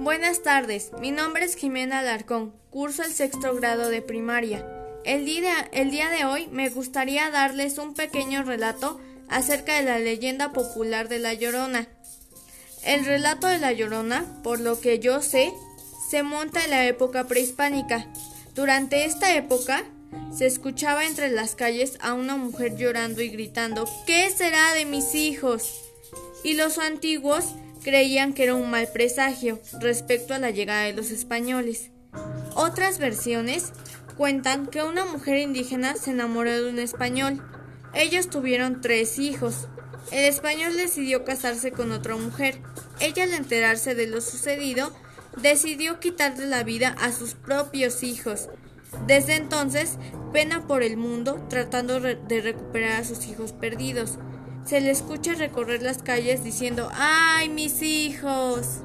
Buenas tardes, mi nombre es Jimena Alarcón, curso el sexto grado de primaria. El día, el día de hoy me gustaría darles un pequeño relato acerca de la leyenda popular de La Llorona. El relato de La Llorona, por lo que yo sé, se monta en la época prehispánica. Durante esta época se escuchaba entre las calles a una mujer llorando y gritando ¿Qué será de mis hijos? Y los antiguos creían que era un mal presagio respecto a la llegada de los españoles. Otras versiones cuentan que una mujer indígena se enamoró de un español. Ellos tuvieron tres hijos. El español decidió casarse con otra mujer. Ella al enterarse de lo sucedido, decidió quitarle la vida a sus propios hijos. Desde entonces, pena por el mundo tratando de recuperar a sus hijos perdidos. Se le escucha recorrer las calles diciendo ¡Ay, mis hijos!